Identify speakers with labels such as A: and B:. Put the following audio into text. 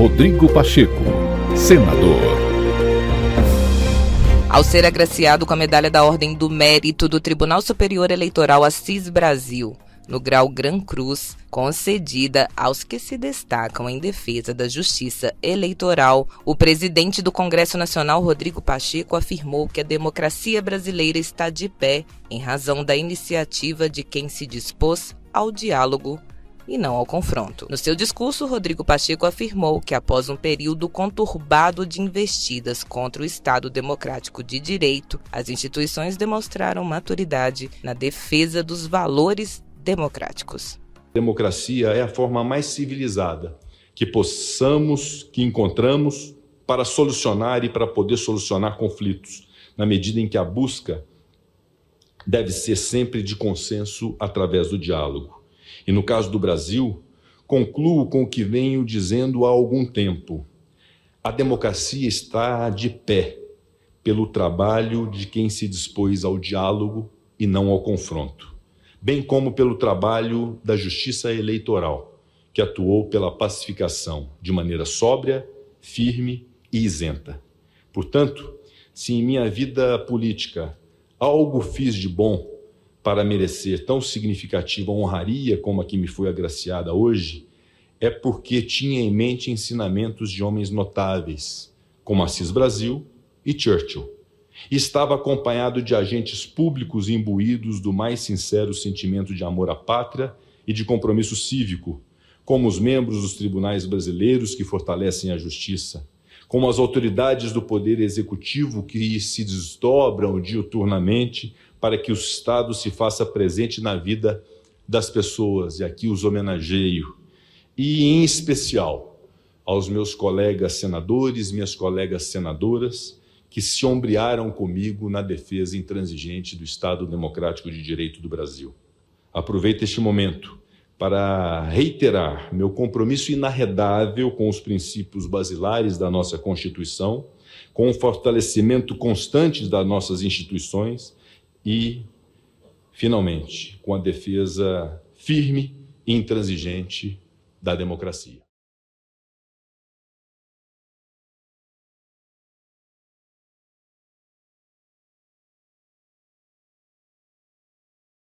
A: Rodrigo Pacheco, senador.
B: Ao ser agraciado com a medalha da Ordem do Mérito do Tribunal Superior Eleitoral Assis Brasil, no grau Gran Cruz, concedida aos que se destacam em defesa da justiça eleitoral, o presidente do Congresso Nacional, Rodrigo Pacheco, afirmou que a democracia brasileira está de pé em razão da iniciativa de quem se dispôs ao diálogo e não ao confronto. No seu discurso, Rodrigo Pacheco afirmou que após um período conturbado de investidas contra o Estado democrático de direito, as instituições demonstraram maturidade na defesa dos valores democráticos.
C: Democracia é a forma mais civilizada que possamos, que encontramos para solucionar e para poder solucionar conflitos, na medida em que a busca deve ser sempre de consenso através do diálogo. E no caso do Brasil, concluo com o que venho dizendo há algum tempo. A democracia está de pé pelo trabalho de quem se dispôs ao diálogo e não ao confronto bem como pelo trabalho da Justiça Eleitoral, que atuou pela pacificação de maneira sóbria, firme e isenta. Portanto, se em minha vida política algo fiz de bom para merecer tão significativa honraria como a que me foi agraciada hoje, é porque tinha em mente ensinamentos de homens notáveis, como Assis Brasil e Churchill. Estava acompanhado de agentes públicos imbuídos do mais sincero sentimento de amor à pátria e de compromisso cívico, como os membros dos tribunais brasileiros que fortalecem a justiça, como as autoridades do poder executivo que se desdobram diuturnamente para que o Estado se faça presente na vida das pessoas, e aqui os homenageio, e em especial aos meus colegas senadores, minhas colegas senadoras, que se ombrearam comigo na defesa intransigente do Estado Democrático de Direito do Brasil. Aproveito este momento para reiterar meu compromisso inarredável com os princípios basilares da nossa Constituição, com o fortalecimento constante das nossas instituições e, finalmente, com a defesa firme e intransigente da democracia.